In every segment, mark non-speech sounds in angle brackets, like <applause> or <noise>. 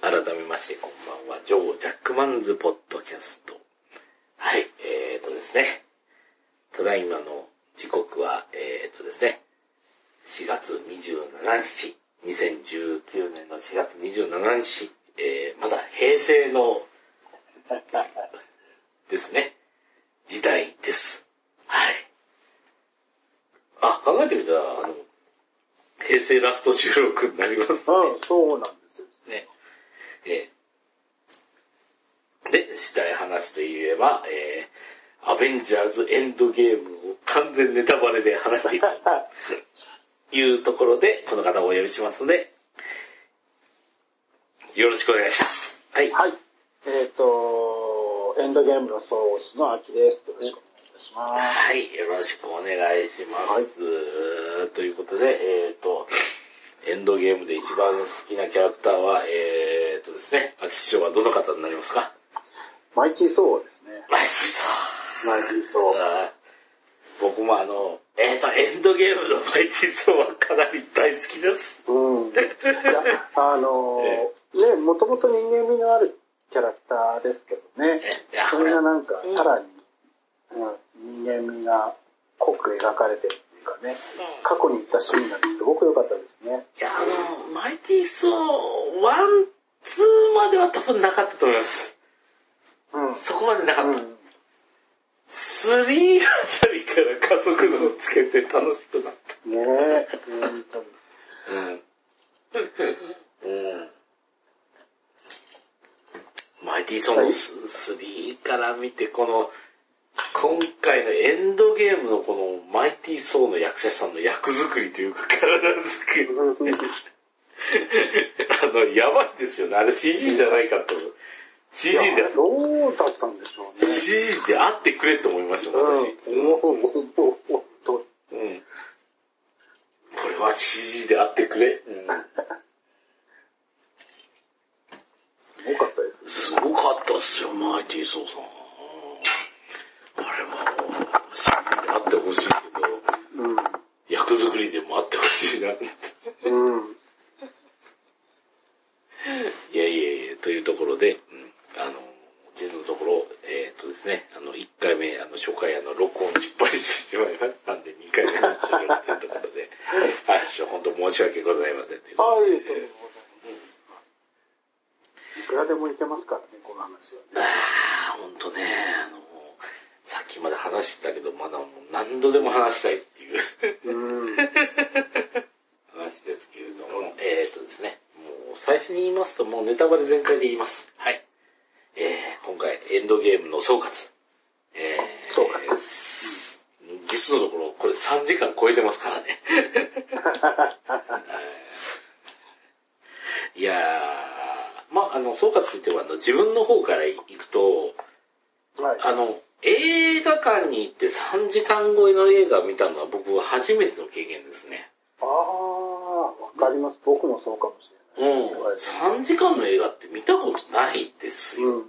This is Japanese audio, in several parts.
改めましてこんばんは、ジョー・ジャックマンズ・ポッドキャスト。はい、えーとですね。ただいまの時刻は、えーとですね、4月27日、2019年の4月27日、えー、まだ平成の、ですね、時代です。はい。あ、考えてみたら、あの、平成ラスト収録になりますね。うん、そうなんですよ。ね。えーで、したい話といえば、えー、アベンジャーズエンドゲームを完全ネタバレで話していくというところで、この方をお呼びしますので、よろしくお願いします。はい。はい。えっ、と、エンドゲームの創始の秋です。よろしくお願いいたします。はい、よろしくお願いします。ということで、えっ、と、エンドゲームで一番好きなキャラクターは、えっ、とですね、秋師匠はどの方になりますか？マイティーソーですね。マイティソマイティーソー。僕もあの、えっ、と、エンドゲームのマイティソーはかなり大好きです。うん。いや、あのー <laughs> ね、もともと人間味のあるキャラクターですけどね。そこれ、れがなんか、さらに、うん、人間味が濃く描かれてるっていうかね、過去に行ったシーンなんてすごく良かったですね。いや、あの、マイティソー、 one、two までは多分なかったと思います。うん。そこまでなかった。うん three あたりから加速度をつけて楽しくなった。ねえ、本当に。うん。うん。マイティソーのス3から見て、この、今回のエンドゲームのこのマイティソーの役者さんの役作りというか体作り。あの、やばいですよね。あれ CG じゃないかと。CG で、どうだったんでしょうね。CG であってくれと思いました、私。うん。もう、もう、もう、もう、と、うん。これは CG であってくれ。うん。すごかったですね。すごかったっすよ、マイティーソーさん。あれはもう、CG であってほしいけど、役作りでもあってほしいな。いうん。うん。やいやいや、というところで、うんあの、実のところ、えっ、とですね、あの、1回目、あの、初回、あの、録音失敗してしまいましたんで、2回目の収録というところで、<laughs> はい、本当申し訳ございません。はい、といういくらでもいけますからね、この話は。ああ、ほんとね、あの、さっきまで話してたけど、まだもう何度でも話したいっていううん。<laughs> 話ですけれども、えーっとですね、最初に言いますと、もうネタバレ全開で言います。はい。えー、今回、エンドゲームの総括。えー、総括実のところ、これ3時間超えてますからね。<laughs> いやー、まあ、あの、総括っても、あの、自分の方から行くと、はい。あの、映画館に行って3時間超えの映画を見たのは僕は初めての経験ですね。ああ、わかります。僕もそうかもしうれない。ん。3時間の映画って見たことないですよ。うん。うん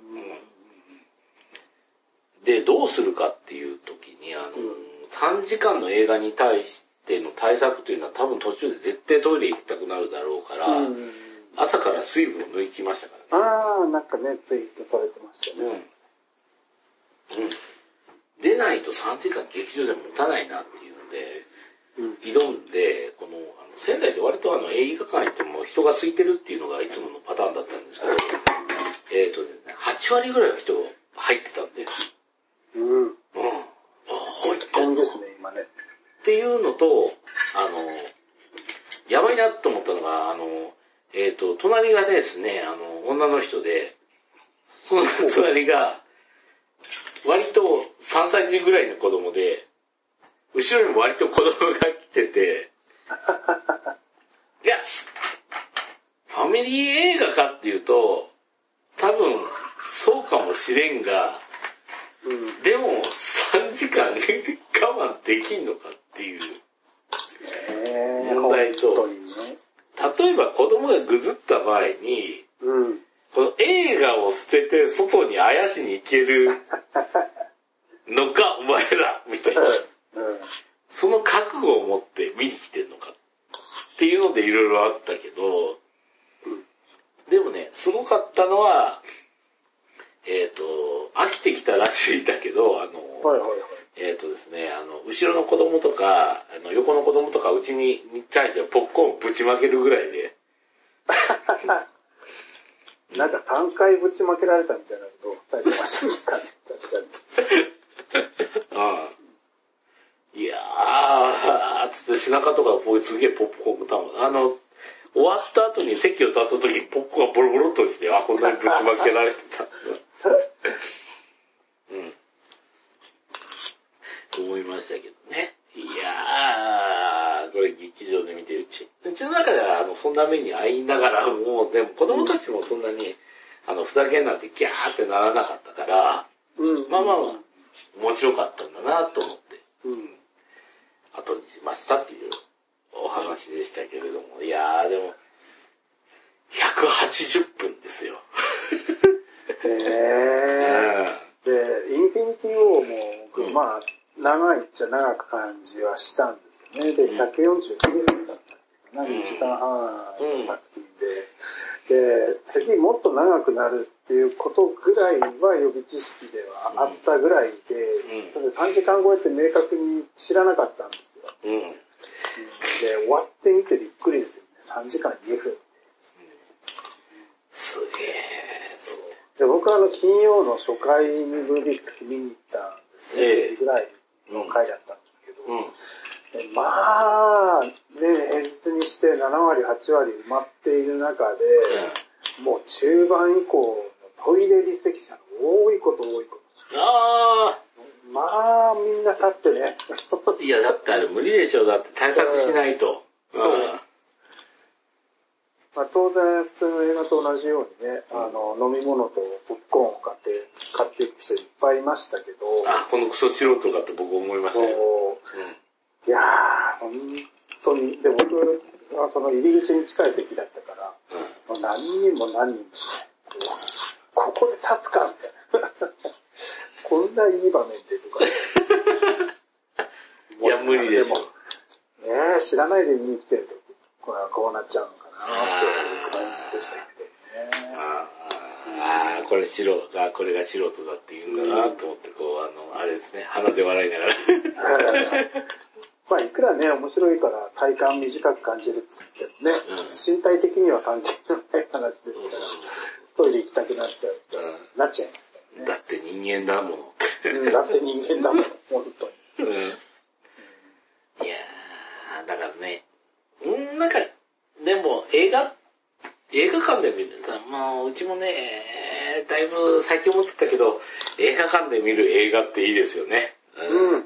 で、どうするかっていう時に、あの、3時間の映画に対しての対策というのは多分途中で絶対トイレ行きたくなるだろうから、うん。朝から水分を抜きましたからね。ああ、なんかね、ツイートされてましたね。うん。うん。でないと3時間劇場で持たないなっていうので、うん。挑んで、この、あの仙台で割とあの映画館行っても人が空いてるっていうのがいつものパターンだったんですけど、えっ、とですね、8割ぐらいは人が入ってたんで、うん。うん。あ、入ってんのっ危険ですね、今ね。ていうのと、あの、やばいなと思ったのが、あの、えっ、と、隣がですね、あの、女の人で、その隣が、割と3歳児ぐらいの子供で、後ろにも割と子供が来てて、<laughs> いや、ファミリー映画かっていうと、多分、そうかもしれんが、うん。でも、3時間我慢できんのかっていう。ええ問題とね。例えば子供がぐずった場合に、うん。この映画を捨てて外にあやしに行けるのか、お前ら、みたいな。<laughs> うん。その覚悟を持って見に来てんのかっていうのでいろいろあったけど、でもね、そすごかったのは、えっ、と、飽きてきたらしいんだけど、あの、はいはいはい。えっ、とですね、あの、後ろの子供とか、あの横の子供とかうちにに対してはポップコーンぶちまけるぐらいで、<laughs> なんか3回ぶちまけられたみたいなことを書いてましたね。確かに。<laughs> うん。いやー、つって背中とかこうすげえポップコーン食べたあの、終わった後に席を立った時にポップコーンがボロボロっとして、あ、こんなにぶちまけられてた。うん。思いましたけどね。いやー、これ劇場で見て、うち、うちの中ではあの、そんな目に遭いながらもう、でも子供たちもそんなに、あの、ふざけんなってギャーってならなかったから、うん。まあまあまあ、面白かったんだなと思って、うん。後にしましたっていうお話でしたけれども、いやーでも、180分ですよ。へー。で、インフィニティ・ウォーも僕、うんまあ、長いっちゃ長く感じはしたんですよね。で、うん149分だったな、うん2時間半の作品で、で、次もっと長くなるっていうことぐらいは予備知識ではあったぐらいで、うんそれ3時間超えって明確に知らなかったんですよ。うん。うん。で、終わってみてびっくりですよね。3時間2分。すげー。で、僕はあの、金曜の初回にムービックス見に行ったんですね。ええ9時ぐらいの回だったんですけど、うん。でまあ、ね、平日にして7割、8割埋まっている中で、もう中盤以降のトイレ離席者が多いこと多いこあと。まあ、みんな立ってね。ー、<laughs> いやだってあれ無理でしょ、だって対策しないと。うん。まあ、当然、普通の映画と同じようにね、あの、飲み物とポップコーンを買って、買っていく人いっぱいいましたけど、あ、このクソ素人かって僕思いましたそうよ。、いやー、本当に、で、僕はその入り口に近い席だったから、うん。もう何人も何人もね、ここで立つかみたいな。こんないい場面でとか。<laughs> いや、無理でしょ。もねえ、知らないで見に来てると、これはこうなっちゃうのかなっていう感じでしたけどね。あーあー、これ素人が、これが素人だって言うんだなと思って、こう、あの、あれですね、鼻で笑いながら。<laughs> まあ、いくらね、面白いから体感短く感じるっつってもね、うん身体的には関係のない話ですから、トイレ行きたくなっちゃう、うなっちゃいます。だって人間だもの。うんだって人間だもん、本当に。うんいやー、だからね、うん、なんか、でも映画、映画館で見る、まあ、うちもね、だいぶ最近思ってたけど、映画館で見る映画っていいですよね。うん。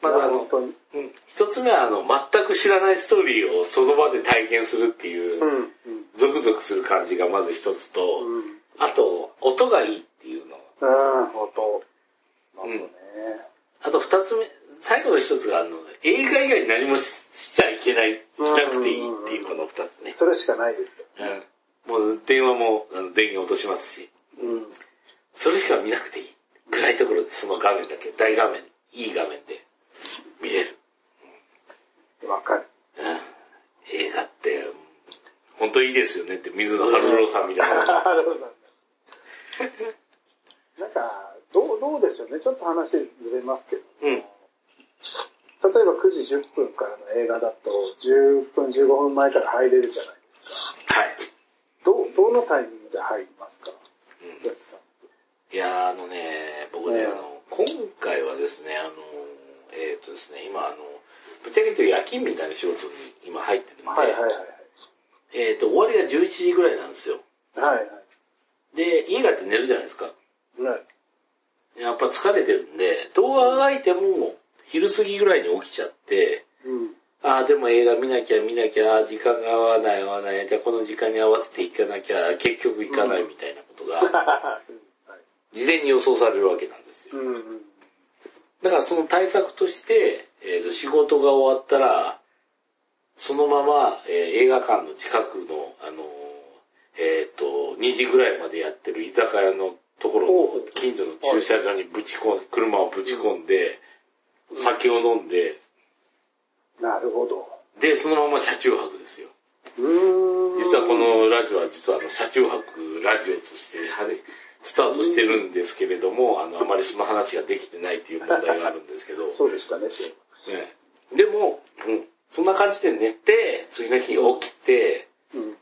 まずあの本、当に。うん一つ目はあの、全く知らないストーリーをその場で体験するっていうう、ん。うん。ゾクゾクする感じがまず一つと、うん。あと、音がいいっていうの。うん、本当。なるほどね。あと二つ目、最後の一つがあの、映画以外に何もししちゃいけない、しなくていいっていうこの二つね。それしかないですよ。うんもう電話も電源落としますし、うん。それしか見なくていい。暗いところでその画面だけ、大画面、いい画面で見れる。わかる。うん映画って、本当いいですよねって水野晴郎さんみたいな。なるほど。なんか、どう、どうでしょうね。ちょっと話ずれますけど。うん。例えば9時10分からの映画だと、10分15分前から入れるじゃないですか。はい。どう、どのタイミングで入りますか？うん。いやーあのね、僕ね、うんあの、今回はですね、あの、えっ、とですね、今あの、ぶっちゃけ言うと夜勤みたいな仕事に今入ってるんで、はいはいはいえっ、と、終わりが11時ぐらいなんですよ。はい。はいはい。で、家帰って寝るじゃないですか。はい。やっぱ疲れてるんで、動画が空いても昼過ぎぐらいに起きちゃって、うん。ああ、でも映画見なきゃ見なきゃ、時間が合わない合わない、じゃあこの時間に合わせて行かなきゃ、結局行かないみたいなことが、は <laughs> い。事前に予想されるわけなんですよ。うんうん。だからその対策として、えーと仕事が終わったら、そのまま、えー映画館の近くの、あのーえっ、と、2時ぐらいまでやってる居酒屋のところの近所の駐車場にぶち込ん、車をぶち込んで、酒を飲んで、なるほど。で、そのまま車中泊ですよ。実はこのラジオは実はあの、車中泊ラジオとして、スタートしてるんですけれども、あの、あまりその話ができてないという問題があるんですけど。<laughs> そうでしたね、そう。ね。でも、うん、そんな感じで寝て、次の日起きて、うん、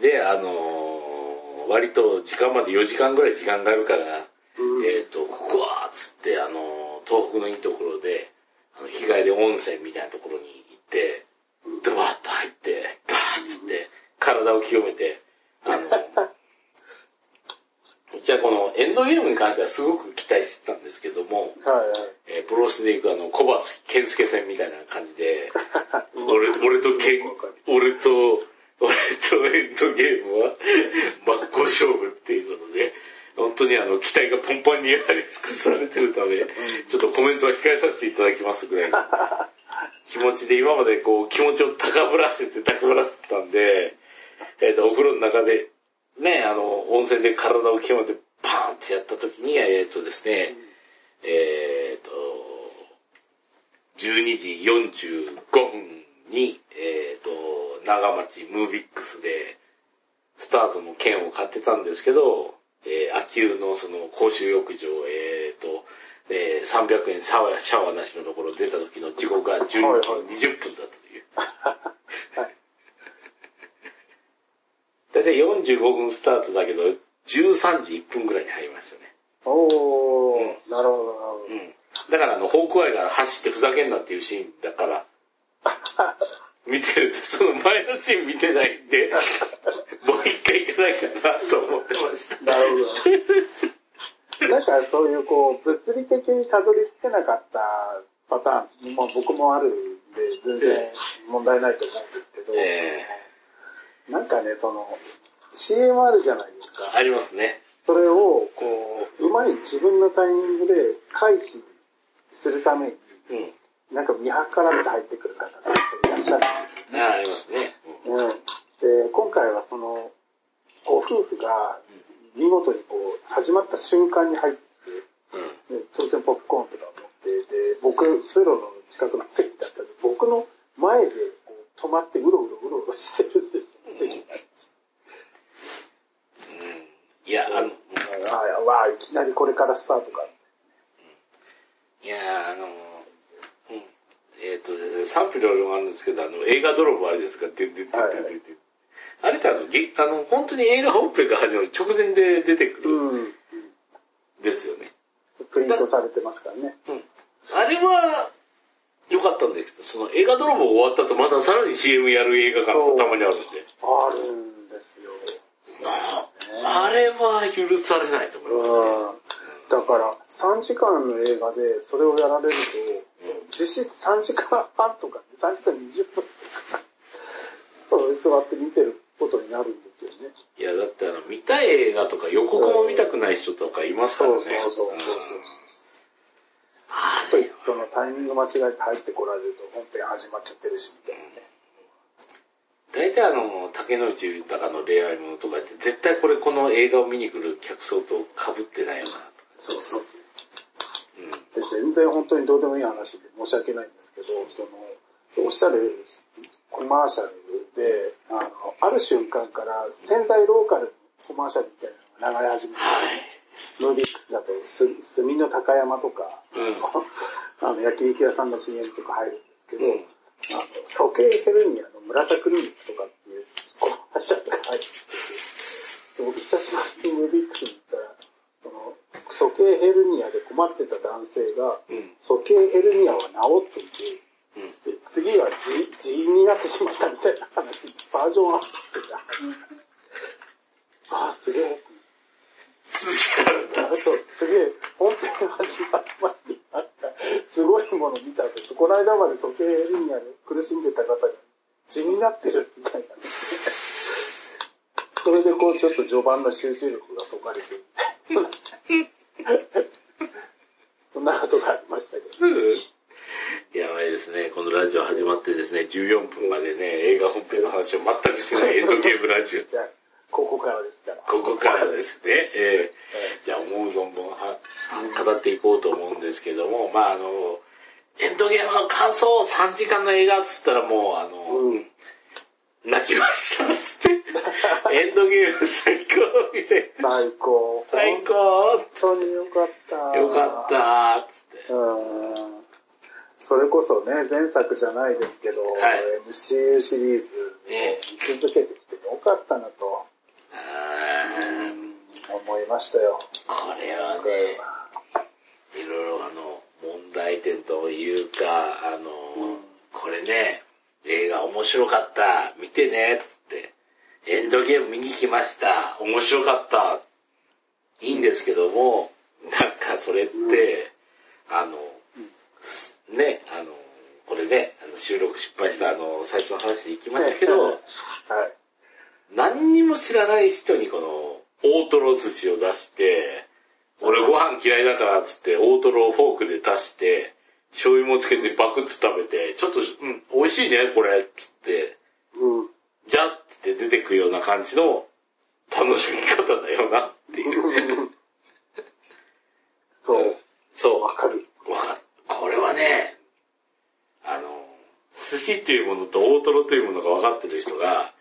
で、あのー、割と時間まで4時間ぐらい時間があるから、うん、えっ、ー、と、ここは、つって、あのー、東北のいいところで、あの、日帰り温泉みたいなところに行って、ドバッと入って、ガーッつって、体を清めて、あの、<laughs> じゃあこのエンドゲームに関してはすごく期待してたんですけども、はいはい。えー、プロスで行くあの、小橋健介戦みたいな感じで、<laughs> 俺俺とケン、俺と、俺とエンドゲームは <laughs> 真っ向勝負っていうことで、本当にあの、期待がポンポンにやり尽くされてるため、ちょっとコメントは控えさせていただきますぐらいの <laughs> 気持ちで、今までこう、気持ちを高ぶらせて高ぶらせてたんで、えっ、ー、と、お風呂の中で、ね、あの、温泉で体を清めてパーンってやった時に、えっ、ー、とですね、えっ、ー、と、12時45分に、えっ、と、長町ムービックスで、スタートの券を買ってたんですけど、えー、秋湯のその公衆浴場、えーと、えー、300円シャワーシャワーなしのところ出た時の時刻が12時20分だったという。大体45分スタートだけど、13時1分ぐらいに入りましたね。おー、うん、なるほど、うん。だからあの、ホークアイが走ってふざけんなっていうシーンだから、<laughs> 見てるその前のシーン見てないんで、<laughs> もう一回行かなきゃなと思ってました。なるほど。なんかそういうこう、物理的にたどり着けなかったパターン、まあ僕もあるんで、全然問題ないと思うんですけど、えー、なんかね、その、CM あるじゃないですか。ありますね。それを、こう、うまい自分のタイミングで回避するために、うん、なんか見計らって入ってくる方がいらっしゃる。ああ、りますね。うん。で、今回はその、ご夫婦が見事にこう、始まった瞬間に入って、うん、当然ポップコーンとか持って、で、僕、通路の近くの席だったんで、僕の前でこう止まってうろうろうろうろしてるんです席にいや、あの、あわあ、いきなりこれからスタートか。いや、あの、えっ、ー、と、賛否両論あるんですけど、あの、映画泥棒あれですか、で、で、で、で、で、あれってあの、あの、本当に映画本編が始まる直前で出てくる。うん。ですよね。プリントされてますからね。うん。あれは、良かったんですけど、その映画泥棒終わった後またさらに CM やる映画館がたまにあるんで。あるんですよ。ああれは許されないと思いますね。だから、3時間の映画でそれをやられると、実質3時間半とか、3時間20分とか、そう座って見てることになるんですよね。いや、だってあの、見たい映画とか予告も見たくない人とかいますからね。そうそうそうそう。やっぱりそのタイミング間違えて入ってこられると本編始まっちゃってるし、みたいなね。大体あの、竹野内豊の恋愛ものとかって絶対これこの映画を見に来る客層と被ってないよな。そうそうそう。で全然本当にどうでもいい話で申し訳ないんですけど、その、おっしゃるコマーシャルで、あの、ある瞬間から仙台ローカルコマーシャルみたいなのが流れ始めて、はい、ノービックスだとす、墨の高山とか、うん、<laughs> あの、焼肉屋さんの CM とか入るんですけど、うん、あの、鼠径ヘルニアの村田クリニックとかっていうコマーシャルが入ってて、僕久しぶりにノービックスに行ったら、その、鼠径ヘルニアで困ってた男性が、うん、鼠径ヘルニアは治っていて、うん、で次は痔痔になってしまったみたいな話、バージョンアップしてた。ああ、すげえ。そう、すげえ、本編始まる前にあった、すごいもの見たんですよ。この間まで鼠径ヘルニアで苦しんでた方が、痔になってるみたいな。それでこう、ちょっと序盤の集中力がそがれてる。そんなことがありましたけど。やばいですね。このラジオ始まってですね、14分までね、映画本編の話を全くしないエンドゲームラジオ。ここからですから。ここからですね。えー、じゃあ思う存分は語っていこうと思うんですけども、まああの、エンドゲームの感想3時間の映画っつったらもうあの、うん、泣きました、つって。エンドゲーム最高みたいな。最高。最高本当によかった。よかった、つって。うん。それこそね、前作じゃないですけど、はい MCU シリーズええ見続けてきてよかったなと、思いましたよ。これはね、いろいろあの、問題点というか、あの、これね、映画面白かった、見てね、って。エンドゲーム見に来ました、面白かった。いいんですけども、なんかそれって、あの、ね、あの、これね、あの収録失敗したあの、最初の話で行きましたけど、はい。何にも知らない人にこの、大トロ寿司を出して、俺ご飯嫌いだからっつって大トロをフォークで出して、醤油もつけてバクッと食べて、ちょっと、うん、美味しいね、これ、っつって、うん。じゃって出てくような感じの楽しみ方だよなっていう。<laughs> そう、そう。わかる。わかる。これはね、あの、寿司というものと大トロというものが分かってる人が、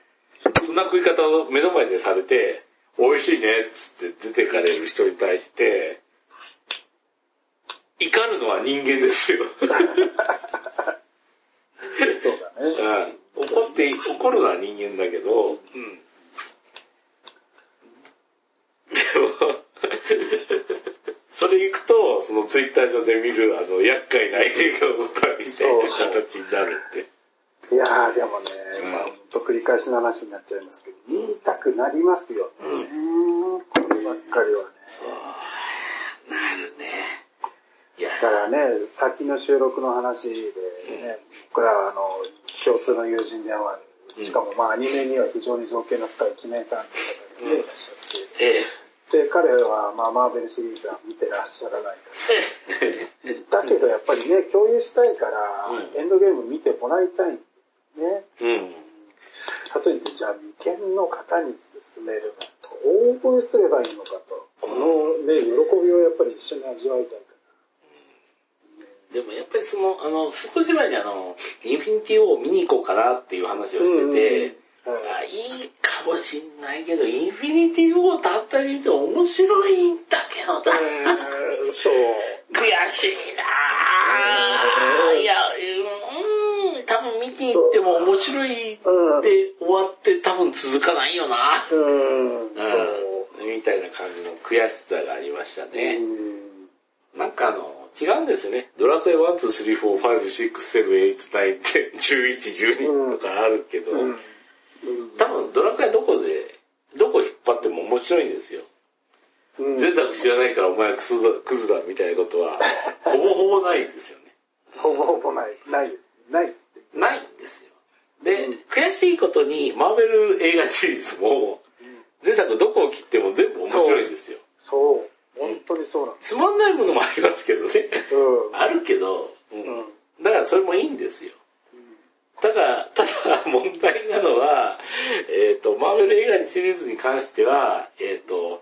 そんな食い方を目の前でされて、美味しいねっつって出てかれる人に対して、怒るのは人間ですよ。そうだね。うん、怒って、怒るのは人間だけど、うん。でも、それ行くと、そのツイッター上で見る、あの、厄介な映画を見たみたいな形になるって。いやーでもね、うんまあ、ほんと繰り返しの話になっちゃいますけど、言いたくなりますよ。うんねこればっかりはね。そう、なるね。だからね、先の収録の話でね、僕らはあの、共通の友人でもある。しかもまあアニメには非常に造形の深いキメさんという方がいらっしゃって、えで、彼はまあマーベルシリーズは見てらっしゃらないかえ、えら。<laughs> だけどやっぱりね、共有したいから、うんエンドゲーム見てもらいたいんですね。うん。かといって、じゃあ未見の方に勧めるのと、応募すればいいのかと。このね、喜びをやっぱり一緒に味わいたいかでもやっぱりその、あの、少し前にあの、インフィニティを見に行こうかなっていう話をら。してて、うんはいあいいかもしんないけど、インフィニティをたったに見て面白いんだけどな。うんそう。悔しいなぁ。いや、うん、多分見に行っても面白いってうん。終わって多分続かないよな。うん。うん。みたいな感じの悔しさがありましたね。うんなんかあの、違うんですよね。ドラクエ1、2、3、4、5、6、7、8、9、10、11、12とかあるけど、うん。多分ドラクエどこで、どこ引っ張っても面白いんですよ。うん。知らないからお前クズだ、クズだみたいなことは、<laughs> ほぼほぼないんですよね。ほぼほぼない。ないです。ないです。ないんですよ。で、うん悔しいことに、マーベル映画シリーズも、前作どこを切っても全部面白いんですよ。そう。本当にそうなんでつまんないものもありますけどね。す。うん。あるけど、うんうんだからそれもいいんですよ。ただ、ただ問題なのは、えっ、と、マーベル映画シリーズに関しては、えっ、と、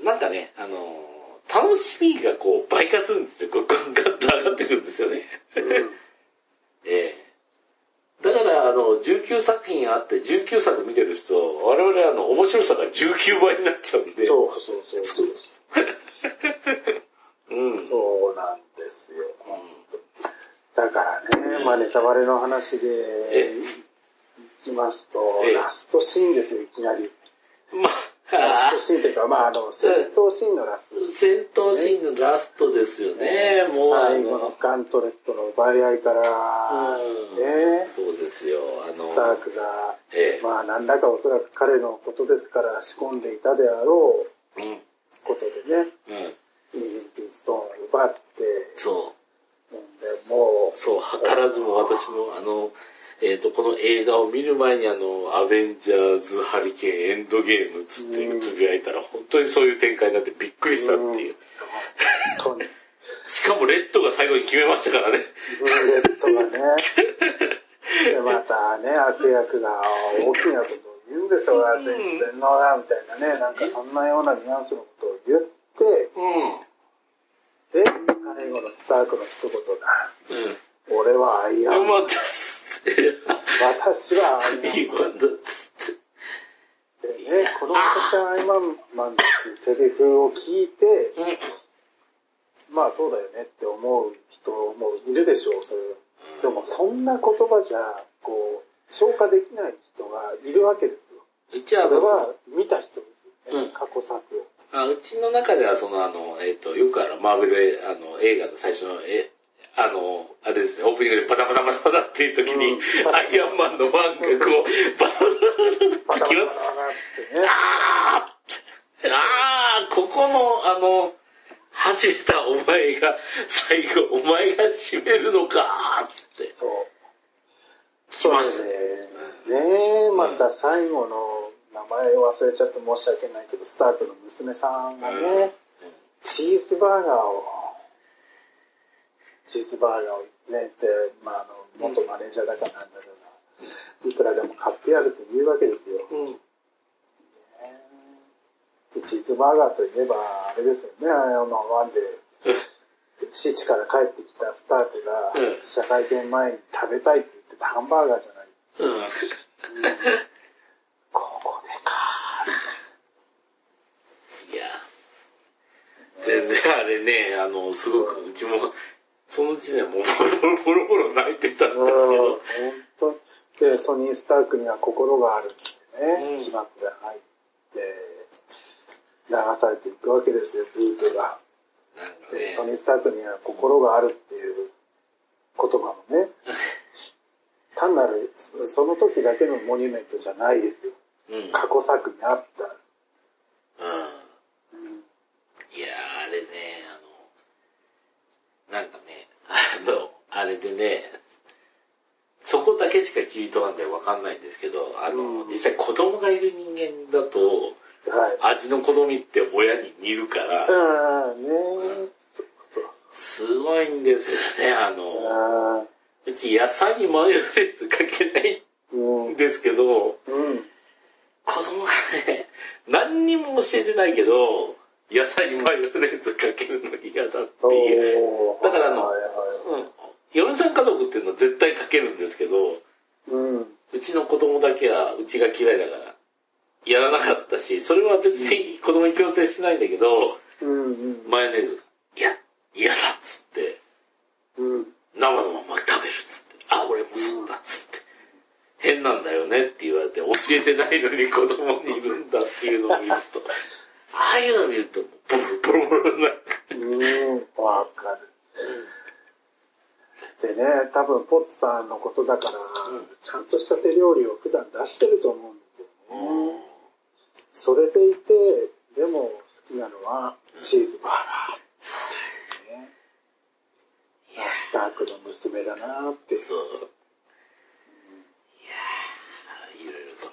なんかね、あの、楽しみがこう倍化するんですよ。こうガンガンと上がってくるんですよね。<laughs> ええだから、あの、19作品あって、19作見てる人、我々あの、面白さが19倍になっちゃうんで。そうそうそうそう。うん。うん。そうなんですよ。だからね、まあネタバレの話でえ。いきますとえ、ラストシーンですよ、いきなり。まあラスト、シーンっていうか、まああの、戦闘シーンのラスト。シーン。戦闘シーンのラストですよね、もうあ最後のガントレットの奪い合いから、うん。ね、そうですよ、あの、スタークが、ええ。まあ何らかおそらく彼のことですから仕込んでいたであろう。うん、ことでね、うん、インフィニティストーンを奪って、そでもう、そう、図らずも私も、あの、えっ、と、この映画を見る前にあの、アベンジャーズ・ハリケーン・エンドゲームつってつぶやいたら、本当にそういう展開になってびっくりしたっていう。う、本当に、しかもレッドが最後に決めましたからね。ブレットがね、で、またね、悪役が大きなことを言うんですよ、うん戦士洗脳だ、みたいなね、なんかそんなようなニュアンスのことを言って、うで、最後のスタークの一言が、ん。うん。俺はアイアンまあ、私はアイアン。でね、この私はアイアンマンっていうセリフを聞いて、うん。まあそうだよねって思う人もいるでしょう、それは。でもそんな言葉じゃ、こう、消化できない人がいるわけですよ。うちはそれは見た人ですよね、うん過去作を。あうちの中ではそのあの、えっ、と、よくあるマーベルあの映画の最初の、え、あの、あれですね、オープニングでバタバタバタバタっていう時に、うんアイアンマンのマンがこう、バタバタバタバってきます。あーあーここの、あの、走ったお前が、最後お前が締めるのかーって。そう。来ます。それでね。え、また最後の名前忘れちゃって申し訳ないけど、スタークの娘さんがね、チーズバーガーを、チーズバーガーをね、で、まああの、元マネージャーだかなんだかが、いくらでも買ってやるというわけですよ。うん。ねでチーズバーガーといえば、あれですよね、あの、ワンで、父から帰ってきたスタークがうん、社会見前に食べたいって言ってたハンバーガーじゃないうん。ここでかいや、全然あれね、あの、すごく、うちも、その時点でもうボロボロボロ泣いてたんですけうん、ど、本当で、トニー・スタークには心があるってね、うん。字幕が入って、流されていくわけですよ、ブートが。ト、ニー・スタークには心があるっていう言葉もね、<laughs> 単なる、その時だけのモニュメントじゃないですよ。うん。過去作にあった。うん。うんいやー、あれね、あの、なんかね、あの、あれでね、そこだけしか切り取らんでわかんないんですけど、あの、うん実際子供がいる人間だと、はい。味の好みって親に似るから、うん、ねそうそうすごいんですよね、あ。の、あうち野菜にマヨネーズかけないんん。ですけど、うん。子供がね、何にも教えてないけど、野菜にマヨネーズかけるの嫌だっていう。だからあのはいはうん。嫁さん家族っていうのは絶対かけるんですけど、いうん。うちの子供だけはうちが嫌いだから、やらなかったし、それは別に子供に強制してないんだけど、うんうん。マヨネーズが、いや、嫌だっつって、変なんだよねって言われて、教えてないのに子供にいるんだっていうのを見ると、ああいうの見ると、ボロボロボロになる。うん、わかる。でね、多分ポッツさんのことだから、うんちゃんとした手料理を普段出してると思うんですよね。それでいて、でも好きなのはチーズバーガー。ね、いやスタークの娘だなって。そう。いやー、いろいろと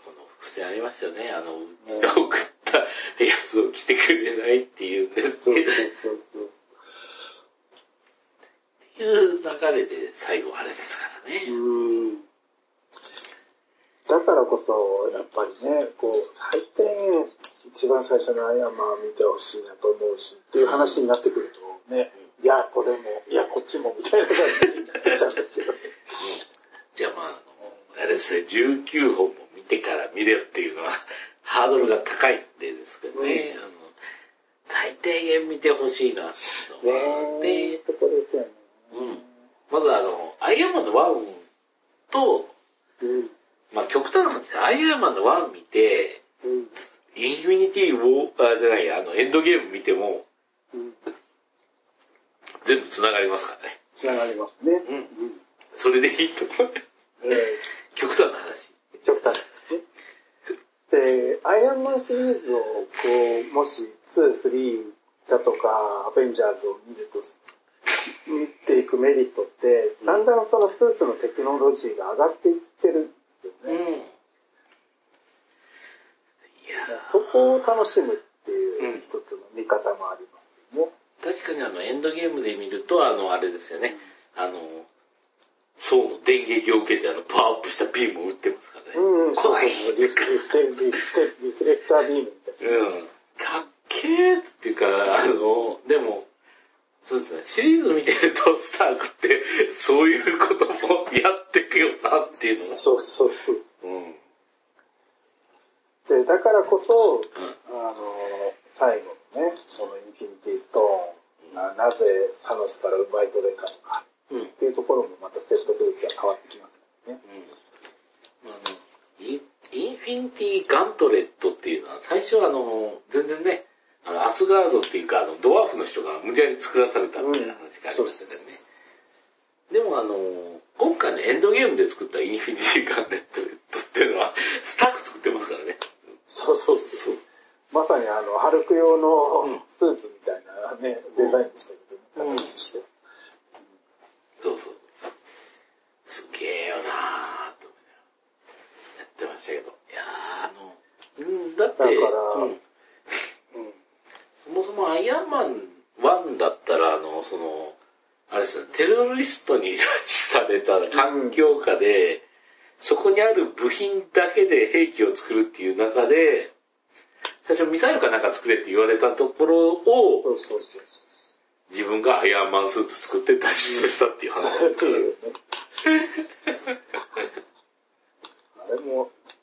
この伏線ありますよね。あの、うちが送ったやつを着てくれないっていうんですそうけど、そうそうそう。っていう流れで最後あれですからね。うんだからこそ、やっぱりね、こう、最低限、一番最初のアイアンマンを見てほしいなと思うし、っていう話になってくるとね、いや、これも、いや、こっちも、みたいな感じになっちゃうんですけど。じゃあまあ、あれですね、19本も見てから見れよっていうのは、<laughs> ハードルが高いんでですけどね、あの、最低限見てほしいな、ってねえ、とこですよね。うん。まずあの、アイアンマンの1と、うん。まあ極端な話で、アイアンマンの1見て、うん。インフィニティウォー、あ、じゃないや、あの、エンドゲーム見ても、うん。全部繋がりますからね。つながりますね。うんうん。それでいいと思う。え極端な話。ー、極端ですね。で、アイアンマンシリーズを、こう、もし、2、3だとか、アベンジャーズを見ると、見ていくメリットって、だんだんそのスーツのテクノロジーが上がっていってるんですようん。ね。いやそこを楽しむっていう一つの見方もありますよね。確かにあの、エンドゲームで見ると、あの、あれですよね。あの、層の電撃を受けて、あの、パワーアップしたビームを撃ってます。うん、そうそうリフリフテリフテリフレクタービームみたいな。うん。かっけーっていうか、あの、でも、そうですね。シリーズ見てると、スタークって、そういうこともやってくよなっていうのが。そうそうそう。うん。で、だからこそ、うん。あの、最後のね、そのインフィニティストーンがなぜサノスから奪い取れたのかうん。っていうところもまた説得力が変わってきますね。うん。インフィニティガントレットっていうのは、最初はあの、全然ね、あの、アスガードっていうか、あの、ドワーフの人が無理やり作らされたみたいな話がありましたよね。でもあの、今回のエンドゲームで作ったインフィニティガントレットっていうのは、スターク作ってますからね。そうそうそう。まさにあの、ハルク用うんのスーツみたいなね、デザインでしたけどね、うん。そうそう。すげえよなぁと思いながらやってましたけど。いやーあの、うん、だって、うんうん。そもそもアイアンマン1だったら、あの、その、あれですよね、テロリストに拉致された環境下で、そこにある部品だけで兵器を作るっていう中で、最初ミサイルかなんか作れって言われたところを、そうそうそう。自分がアイアンマンスーツ作って脱出したっていう話。あれも、<laughs>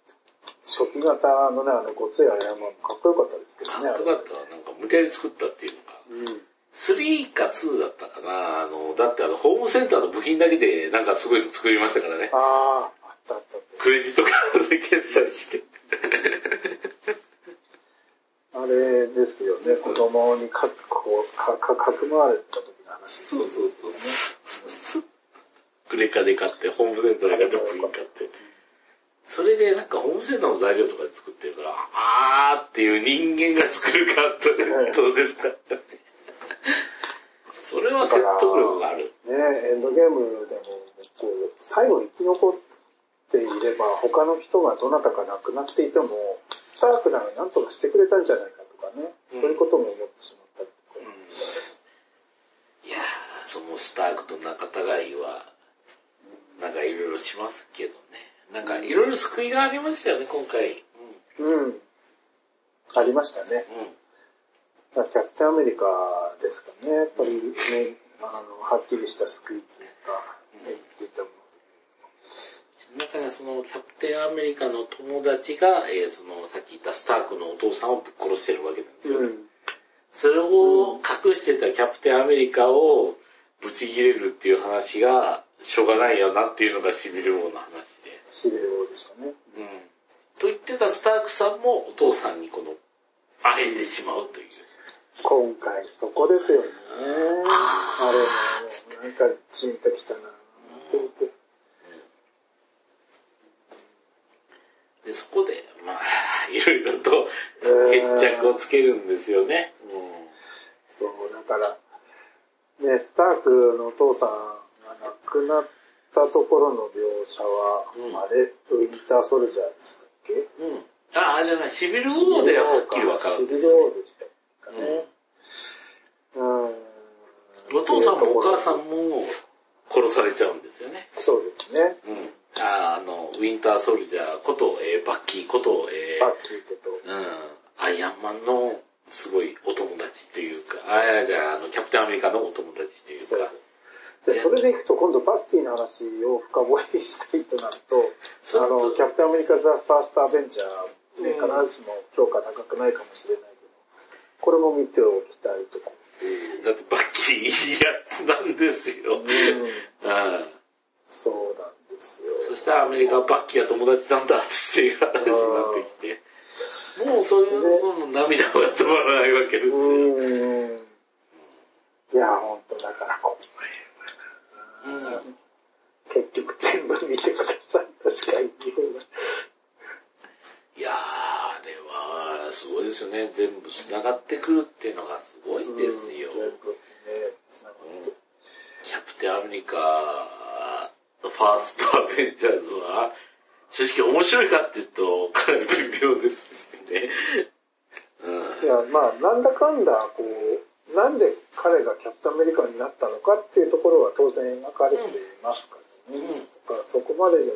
初期型のね、あの、ごついアイアンマンもかっこよかったですけどね。かっこよかったわなんか無理やり作ったっていうのが。うん。3か2だったかなあの、だってあの、ホームセンターの部品だけでなんかすごいの作りましたからね。ああ、あったあった。クレジットカードで決済して。<laughs> あれですよね、子供にかこうかかかくまわれた時の話ね。そうそうそう。クレカで買って、ホームセンターで買って、部品買って。それでなんかホームセンターの材料とかで作ってるから、あーっていう人間が作るかって、どうですか？<laughs> それは説得力がある。ねエンドゲームでも、こう、最後に生き残っていれば、他の人がどなたか亡くなっていても、スタークなら何とかしてくれたんじゃないかとかね、うんそういうことも思ってしまったりとか。いやー、そのスタークと仲違いは、なんかいろいろしますけどね。なんかいろいろ救いがありましたよね、今回。うん。ありましたね。うん。うん。キャプテンアメリカですかね。やっぱりね、あの、はっきりした救いというか、ね、ついたも中にはそのキャプテンアメリカの友達が、えーそのさっき言ったスタークのお父さんをぶっ殺してるわけなんですよ。の。うん。それを隠してたキャプテンアメリカをブチ切れるっていう話が、しょうがないよなっていうのがシビル王の話で。シビル王でしたね。うん。と言ってたスタークさんもお父さんにこの、会えてしまうという。今回そこですよね。ああれも、なんかチンときたな。そういうで、そこで、まあ、いろいろと決着をつけるんですよね。そう、だから、ね、スタークのお父さんが亡くなったところの描写は、うんあれ、ウィンターソルジャーでしたっけ？うん。うん。あ、あれじゃない、シビル王でははっきりわかるんですシビルよ、王でしたかね。うん。お父さんもお母さんも殺されちゃうんですよね。そうですね。うん。ああの、ウィンターソルジャーこと、えーバッキーこと、えバッキーこと。ーうん、アイアンマンのすごいお友達っていうか、あいやあの、キャプテンアメリカのお友達っていうそうか、で、それでいくと今度バッキーの話を深掘りしたいとなると、あの、キャプテンアメリカ・ザ・ファースト・アベンジャー、必ずしも評価高くないかもしれないけど、これも見ておきたいとこだってバッキーいいやつなんですよ。うん。うんそうなんですよ。そしたらアメリカはバッキーは友達なんだっていう話になってきて、もうそういう、ねその涙が止まらないわけですよ。うん。いや、ほんとだから結局全部見てくださいとしか言いやー、あれは、すごいですよね。全部繋がってくるっていうのがすごいですよ。うんキャプテンアメリカ、ファーストアベンジャーズは、正直面白いかって言うと、かなり微妙ですね。うん。いや、まあ、なんだかんだ、こう、なんで彼がキャプテンアメリカになったのかっていうところは当然描かれていますからね。うんだからそこまででも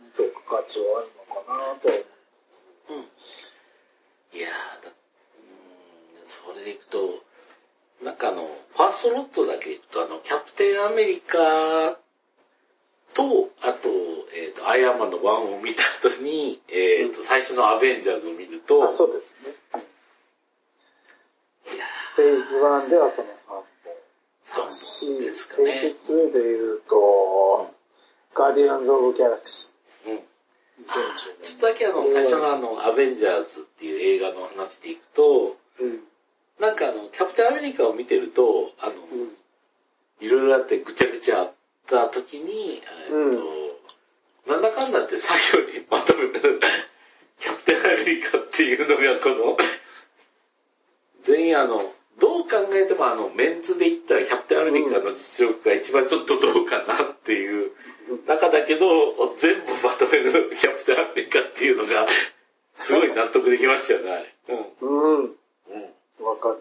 見ておく価値はあるのかなとは思うん。いやーだ、うん、それでいくと、中のファーストロットだけ言うと、あの、キャプテンアメリカと、あと、えっ、と、アイアンマンの1を見た後に、えっ、と、最初のアベンジャーズを見ると、あ、そうですね。ズ1ではその3本。ー、3だし、本ですかフェね。ーズ2で言うと、ガーディアンズ・オブ・ギャラクシうん。ー。ちょっとだけあの、最初のあの、アベンジャーズっていう映画の話でいくと、うん。なんかあの、キャプテンアメリカを見てると、あの、うん。いろいろあってぐちゃぐちゃあった時に、えっと、なんだかんだって作業にまとめる、<laughs> キャプテンアメリカっていうのがこの、<laughs> 全員あの、考えてもあの、メンツで言ったらキャプテンアメリカの実力が一番ちょっとどうかなっていう中だけど、全部まとめるキャプテンアメリカっていうのが、すごい納得できましたよね。あれうん。うん。うん。わかる。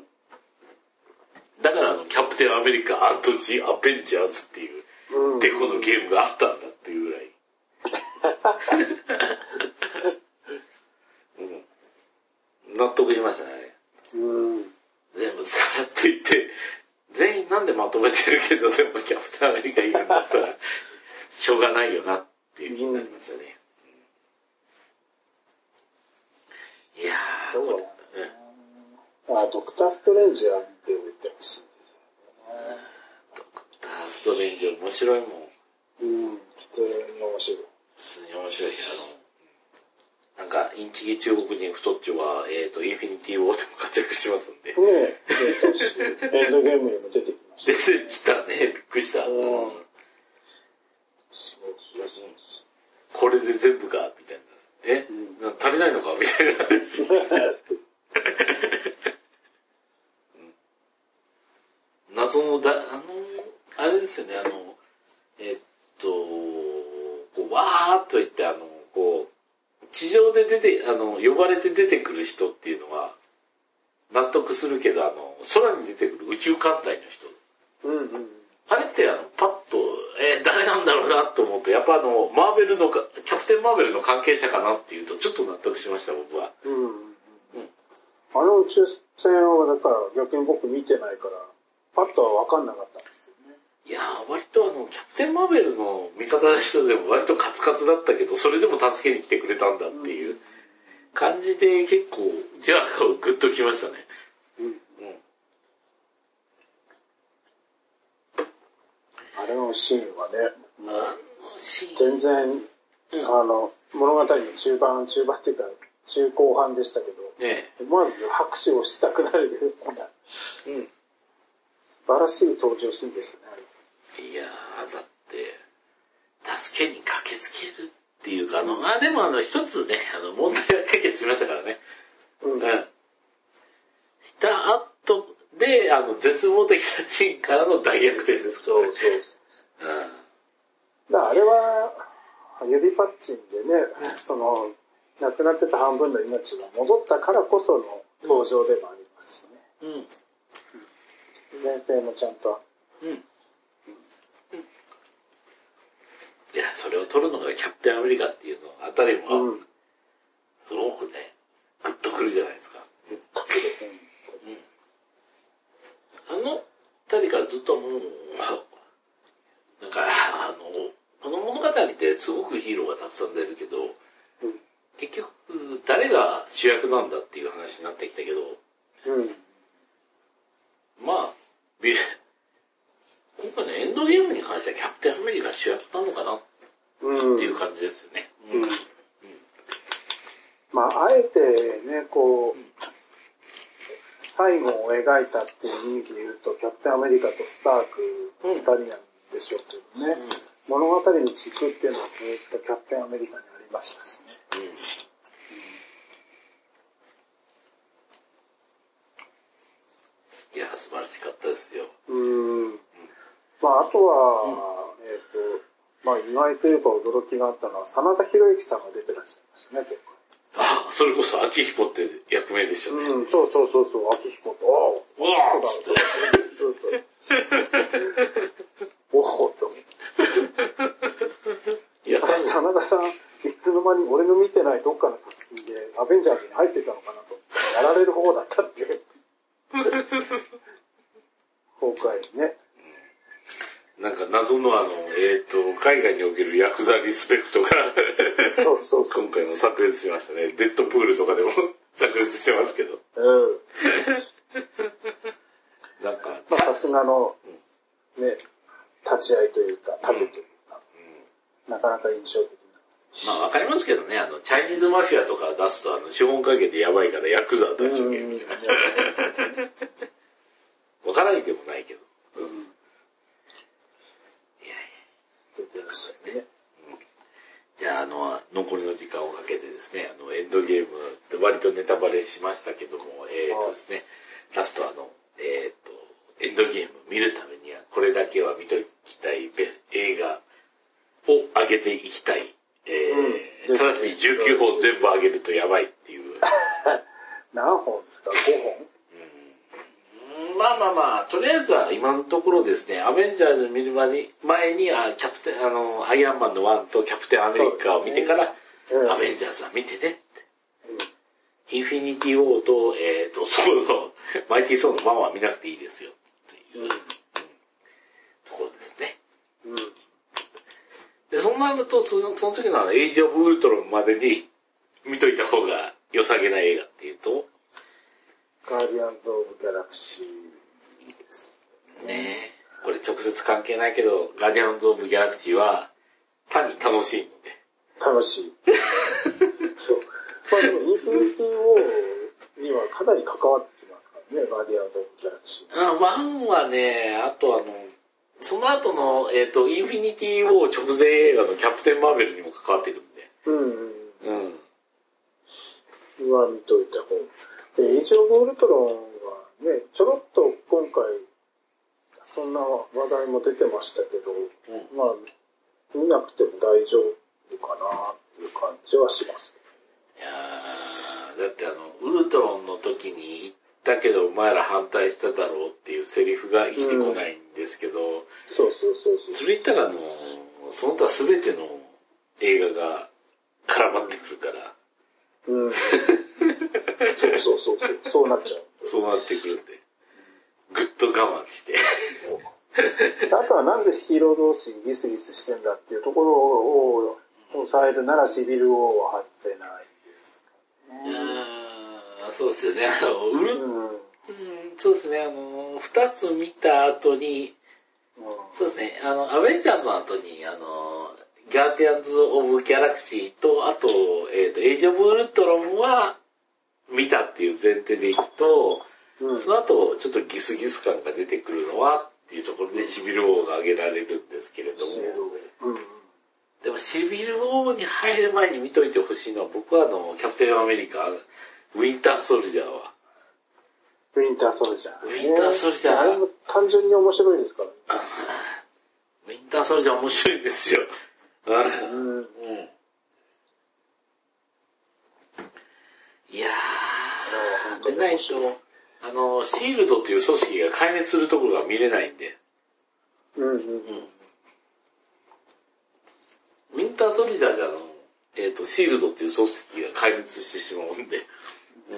だからあの、キャプテンアメリカアントジ・アベンジャーズっていう、うん。デコのゲームがあったんだっていうぐらい。<laughs> うん、納得しましたね、あれ。うん。全部さらっと言って、全員なんでまとめてるけど、でもキャプテンアメリカいいんだったら、しょうがないよなっていう気になりますよね。うんいやー、どうこれ、うんあ、ドクター・ストレンジは見ておいてほしいですよね。ドクターストレンジ面白いもん。うん。普通に面白い。普通に面白い。あの、なんか、インチキ中国人太っちょは、えっ、と、インフィニティウォーでも活躍しますんで。ねえ、<laughs> エンドゲームにも出てきました。出てきたね、びっくりした。うんこれで全部か、みたいな。え、うんな足りないのかみたいな <laughs> 話。そう。謎のだ、あの、あれですよね、あの、えっと、こう、わーっと言って、あの、こう、地上で出て、あの、呼ばれて出てくる人っていうのは、納得するけど、あの、空に出てくる宇宙艦隊の人。うんうん。あれってあの、パッと、えー誰なんだろうなと思うと、やっぱあの、マーベルのか、キャプテンマーベルの関係者かなっていうと、ちょっと納得しました、僕は。うんうん。あの宇宙船を、だから逆に僕見てないから、パッとは分かんなかったんですよね。いやー、割とあの、キャプテンマーベルの味方の人でも割とカツカツだったけど、それでも助けに来てくれたんだっていう感じで結構、じゃあ、グッときましたね。うん。うん。あれのシーンはね、もう全然、うんあの、物語の中盤、中盤っていうか、中後半でしたけど、ね思わず拍手をしたくなるような、うん。素晴らしい登場シーンでしたね。いやー、だって、助けに駆けつけるっていうか、あの、まあでもあの、一つね、あの、問題が解決しましたからね。うん。うん。した後で、あの、絶望的なシーンからの大逆転ですからね。そうそう。うん。だあれは、指パッチンでね、その、亡くなってた半分の命が戻ったからこその登場でもありますしね。うん。必然性もちゃんと。うん。うん。いや、それを取るのがキャプテンアメリカっていうのあたりも、うん。すごくね、グッとくるじゃないですか。うん。あの二人からずっともう、なんか、あの、この物語ってすごくヒーローがたくさん出るけど、うん結局、誰が主役なんだっていう話になってきたけど、うん。まあ、び今回のエンドゲームに関してはキャプテンアメリカ主役なのかなっうん。ていう感じですよね。うんまあ、あえてね、こう、最後を描いたっていう意味で言うと、キャプテンアメリカとスターク二人なんでしょうけどね。うん物語の軸っていうのはずっとキャプテンアメリカにありましたしね。いや、素晴らしかったですよ。うん。まあ、あとは、えっ、と、まあ、意外というか驚きがあったのは、真田広之さんが出てらっしゃいましたね、結あ、それこそ秋彦って役名でしたね。構。うん、そうそうそうそう、秋彦そうだそうそうそうおおっと。いや、多分真田さん、いつの間に俺の見てないどっかの作品で、アベンジャーズに入ってたのかなと。やられる方だったっていう。今回ね。なんか謎のあの、えっ、と、海外におけるヤクザリスペクトがそうそうそう。今回も炸裂しましたね。デッドプールとかでも炸裂してますけど。うん。なんか、まあ、さすがの、ね、立ち会いというか、旅というか、なかなか印象的まあわかりますけどね、あの、チャイニーズマフィアとか出すと、あの、資本家系でやばいからヤクザ出しとけみたいな。わからないでもないけど。な。うん。いやいや。出てましたね。じゃあ、あの、残りの時間をかけてですね、あの、エンドゲーム割とネタバレしましたけども、えー、っとですね、ラストあの、えー、っと、エンドゲーム見るためには、これだけは見ときたいべ映画を上げていきたい。えーうんただし19本全部上げるとやばい。何本ですか ?5 本？うんまあまあまあ、とりあえずは今のところですね、アベンジャーズ見る前に、前にあキャプテン、あの、アイアンマンの1とキャプテンアメリカを見てから、うんアベンジャーズは見てねって。インフィニティ・ウォーと、えっ、と、ソウルの、マイティ・ソーのママは見なくていいですよ。っていう、ところですね。うん。うん。で、そんなのと、そのその時のエイジ・オブ・ウルトロンまでに見といた方が良さげな映画っていうと、ガーディアンズ・オブ・ギャラクシーです。ねこれ直接関係ないけど、ガーディアンズ・オブ・ギャラクシーは単に楽しいので。楽しい。そう。まあでも、インフィニティ・ウォーにはかなり関わってきますからね、ガーディアンズ・オブ・ギャラクシー。あ one はね、あとあの、その後の、えっ、と、インフィニティ・ウォー直前映画のキャプテン・マーベルにも関わってるんで。うんうん。うん。は見といた方で、エイジ・オブ・ウルトロンはね、ちょろっと今回、そんな話題も出てましたけど、うんまあ、見なくても大丈夫かなっていう感じはします。いやーだってあの、ウルトロンの時に言ったけど、お前ら反対しただろうっていうセリフが生きてこないんですけど、そうそうそうそう。それ言ったらあの、その他全ての映画が絡まってくるから、うん。<laughs> そうなっちゃう。そうなってくるんで、ぐっと我慢して。<laughs> あとはなんでヒーロー同士ギスギスしてんだっていうところを抑えるならシビル王は外せないですかね。あーそうですよね。あの、うん。うん、そうですね。あの、二つ見た後に、うんそうですね。あの、アベンジャーズの後に、あの、ギャーディアンズ・オブ・ギャラクシーと、あと、えっ、と、エイジ・オブ・ウルトロンは見たっていう前提でいくと、うんその後、ちょっとギスギス感が出てくるのはっていうところでシビル王が挙げられるんですけれども、うん。でもシビル王に入る前に見といてほしいのは、僕はあの、キャプテンアメリカ、ウィンターソルジャーは、ウィンターソルジャー、ウィンターソルジャーあれも単純に面白いですから。あ <laughs> ウィンターソルジャー面白いんですよ。うんうん。うんいやないと、あの、シールドっていう組織が壊滅するところが見れないんで、うんうん。うん。ウィンターソルジャーであの、えっ、と、シールドっていう組織が壊滅してしまうんで、う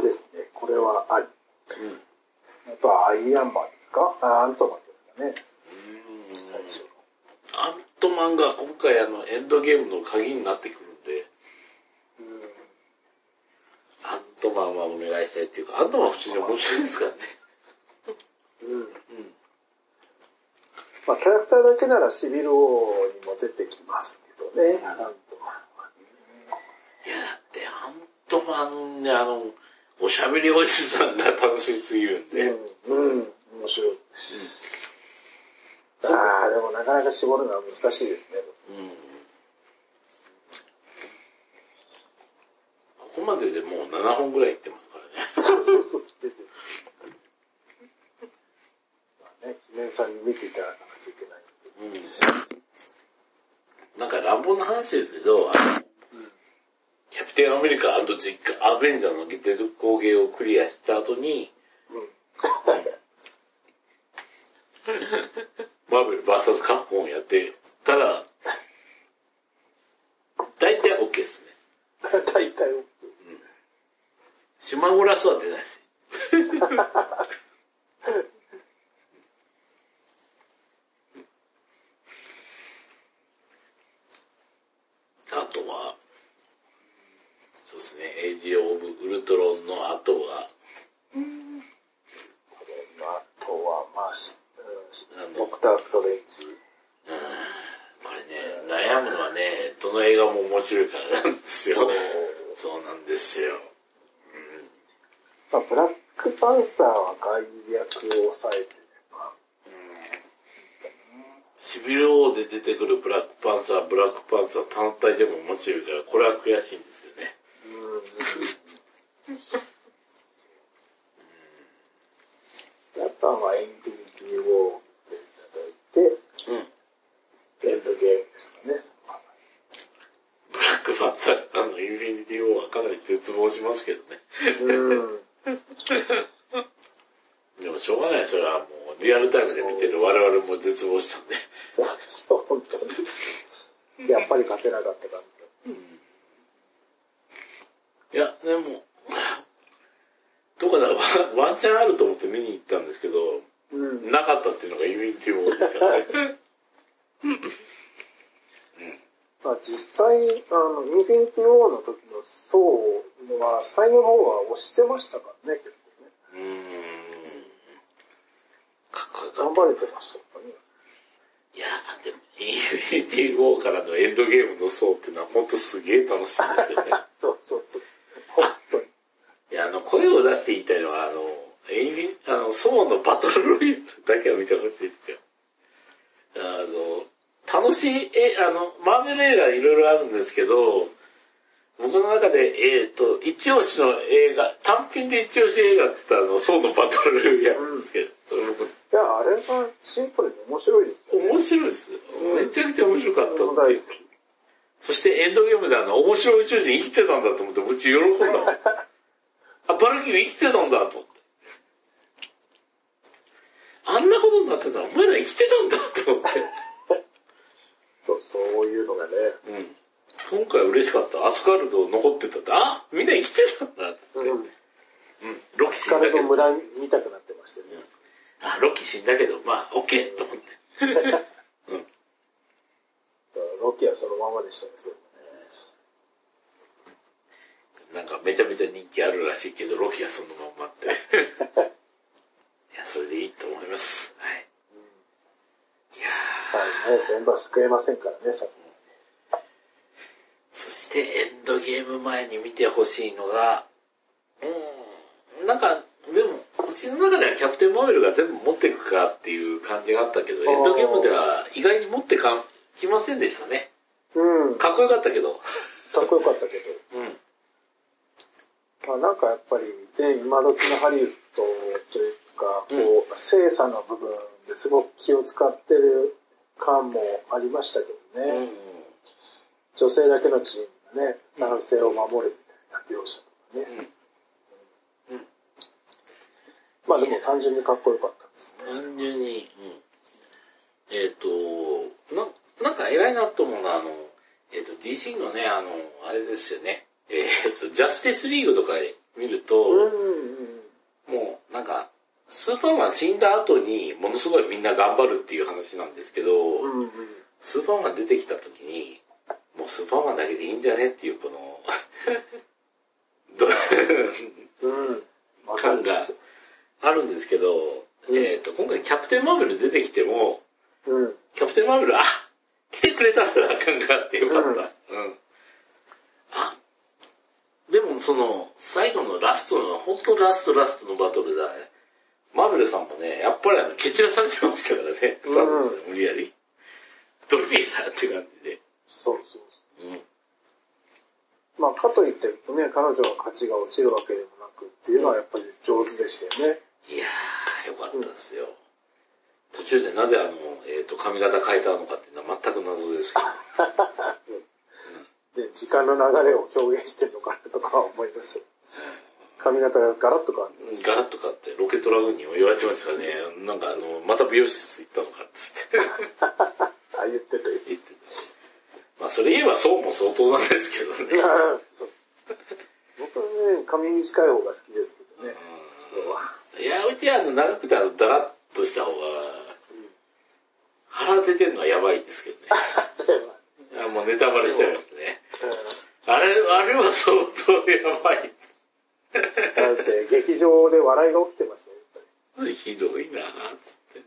ん。ですね。これはあり。うん。あとはアイアンマンですか？あアントマンですかね。最初アントマンが今回あの、エンドゲームの鍵になってくるんで、の。アントマンはお願いしたいっていうか、アントマンは普通に面白いですからね。うん。うん。うん。まあキャラクターだけならシビル王にも出てきますけどね。アントマンは。いや、だって、アントマンね、あの、おしゃべりおじさんが楽しすぎるんで、うん。うん。面白い。ああ、でもなかなか絞るのは難しいですね。うん。ここまででもう7本ぐらいいってますからね。そうそうそう。出てるまあね、記念さんに見ていただかなきゃいけない。うん。なんか乱暴な話ですけど、あの、キャプテンアメリカ実家、アベンジャーのデル工芸をクリアした後に、うん。マーベル VS カップをやってたら、大体 OK ですね。<laughs> 大体を。島村育てです。<laughs> ンサーは外役を抑えて、シビル王で出てくるブラックパンサー、ブラックパンサー単体でも面白いから、これは悔しいんですよね。やっぱまあ、エンフィニティ・ウォーを見ていただいて、うん。エンドゲームですかね。ブラックパンサー、あの、インフィニティ王はかなり絶望しますけどね。うん。でもしょうがない、それはもう、リアルタイムで見てる我々も絶望したんで。本当に。やっぱり勝てなかった感いや、でも、どこだワン、<laughs> ワンチャンあると思って見に行ったんですけど、じ。うん。なかったっていうのがインフィニティ王ですよね。<laughs> まあ実際、あの、インフィニティ・ウォーの時の層は、最後の方は押してましたからね、結頑。張れてましたからね。いやーでも、インフィニティウォーからのエンドゲームの層っていうのはほんとすげえ楽しいんですよね。<laughs> そうそうそう。本当に。いや、あの、声を出して言いたいのは、あの、エンフィ、あの、層のバトルロイヤルだけは見てほしいですよ。あの、楽しい、え、あの、マーベル映画いろいろあるんですけど、僕の中で、えっ、と、一押しの映画、単品で一押し映画って言ったら、あの、層のバトルロイヤルですけど、僕いや、あれはシンプルに面白いですよね。面白いです。めちゃくちゃ面白かったっ。そしてエンドゲームであの、面白い宇宙人生きてたんだと思って、うち喜んだもん。<laughs> あ、バルキリー生きてたんだと思って。あんなことになってたらお前ら生きてたんだと思って。<laughs> そう、そういうのがね。うん。今回嬉しかった。アスカルド残ってたって、あみんな生きてたんだって。うん。うん。ロッキー死スカんだけど。ルの村見たくなってましたよね。あ、ロッキー死んだけど、まあ、オッケーと思って。うん。<laughs> ロキはそのままでしたね、なんかめちゃめちゃ人気あるらしいけど、ロキはそのまんまって。<laughs> いや、それでいいと思います。はい。いやーはいね、全部は救えませんからね、さすそしてエンドゲーム前に見てほしいのが、うーん、なんか、うちの中ではキャプテンマーベルが全部持っていくかっていう感じがあったけど、エンドゲームでは意外に持ってかきませんでしたね。うん。かかっこよかったけど。っこよかったけど。うん。まあなんかやっぱり、ね、今時のハリウッドというか、うんこう、精査の部分ですごく気を使ってる感もありましたけどね。うん。女性だけのチームがね、男性を守るみたいな描写とかね。うん。うん。まあでも単純にかっこよかったですね。単純に、うん。えっ、と、な、なんか偉いなと思うのは、あの、えっ、と、DC のね、あの、あれですよね。えっ、と、ジャスティスリーグとか見ると、うんうんもう、なんか、スーパーマン死んだ後に、ものすごいみんな頑張るっていう話なんですけど、うん。うんうん。スーパーマン出てきた時に、もうスーパーマンだけでいいんじゃねっていうこの、<laughs> どうん。感があるんですけど、うんえっ、と、今回キャプテンマーベル出てきても、うん。キャプテンマーベル、あ、来てくれたんだ、感があってよかった。うん。あ、でもその、最後のラストの、本当ラストラストのバトルだね。マーベルさんもね、やっぱりあの、蹴散らされてましたからね。うんサンですよ無理やり。ドリーって感じで。そうそうそう。うん。まあかといってね、彼女の価値が落ちるわけでもなくっていうのはやっぱり上手でしたよね。いやー、よかったですよ。途中でなぜあの、えっ、と、髪型変えたのかっていうのは全く謎ですけど。<laughs> で、時間の流れを表現してるのかなとかは思いました。髪型がガラッと変わって。ガラッと変わって、ロケットラグーンにも言われてましたからね、なんかあの、また美容室行ったのかっつって <laughs> あ、言ってた言って言って。まあそれ言えばそうも相当なんですけどね。た。<laughs> 僕はね、髪短い方が好きです。いや、うちはあの、長くてあの、だらっとした方が、腹出てるのはやばいんですけどね。<laughs> あもうネタバレしちゃいますね。あれ、あれは相当やばい。だって、劇場で笑いが起きてましたよ、やっぱり。ひどいなぁ、つって。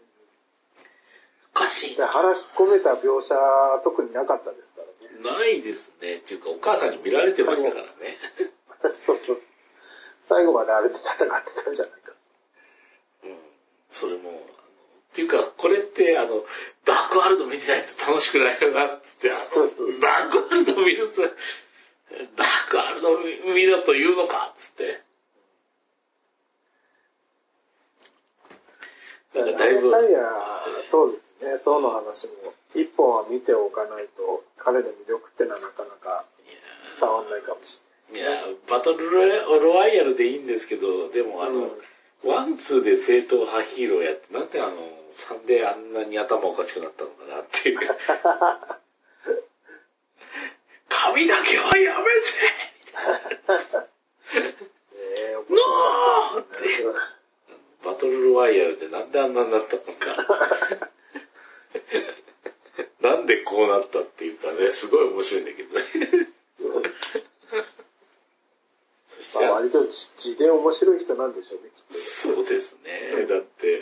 おかしいで腹引っ込めた描写は特になかったですからね。ないですね。っていうか、お母さんに見られてましたからね。<laughs> そうそう。最後まであれで戦ってたんじゃない。それも、っていうか、これって、あの、ダークワールド見てないと楽しくないよな、つって、あの、ダークワールド見ると、ダークワールド見ろと言うのか、つって。なんかだいぶ、そうですね。そうの話も、一本は見ておかないと、彼の魅力ってのはなかなか伝わんないかもしいや、バトルロワイヤルでいいんですけど、でもあの、ワンツーで正統派ヒーローやって、なんであの、3であんなに頭おかしくなったのかなっていう。髪だけはやめてノー白いですねバトルロワイヤルでなんであんなになったのか。なんでこうなったっていうかね、すごい面白いんだけどね。<laughs> まあ割と字字で面白い人なんでしょうね、きっと。そうですね。だって、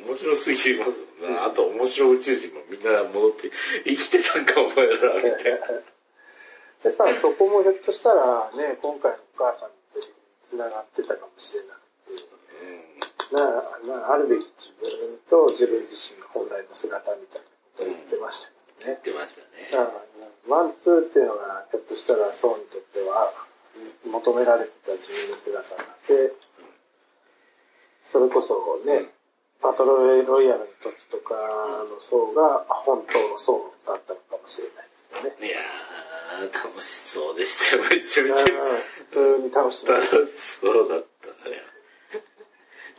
うん、面白すぎますもんな。あと面白宇宙人もみんな戻って、生きてたんかお前ら、みたいな。でただそこもひょっとしたらね、今回のお母さんのセリフに繋がってたかもしれなくて、ななあるべき自分と自分自身の本来の姿みたいなことを言ってましたけどね。言ってましたね。one、two っていうのが、ひょっとしたらソーにとっては、求められてた自分の姿があって、それこそね、バトルロイヤルの時とかのソーが本当のソーだったのかもしれないですよね。いやー、楽しそうでしたよ。めちゃめちゃうん普通に楽しい。楽しそうだったね。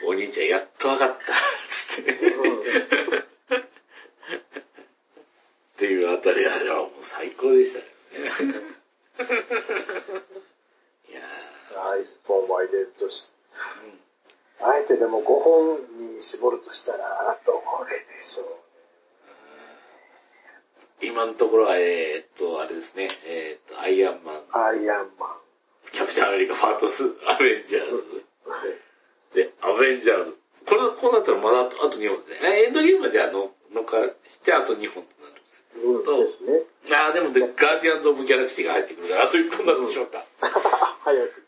お兄ちゃんやっとわかった。つって。っていうあたりあれはもう最高でしたよね。いやあ一本は入れるとし、ー、うんあえてでも5本に絞るとしたら、どれでしょう今のところは、えー、っと、あれですね、えー、っと、アイアンマン、アイアンマン。キャプテンアメリカ、ファートス、アベンジャーズ。で、アベンジャーズ。これ、こうなったらまだあとあと2本ですね。えエンドゲームまであの、のかしてあと2本となる。うんですね。ああ、でもで、ガーディアンズ・オブ・ギャラクシーが入ってくるから、あと1本になってしまった。早く。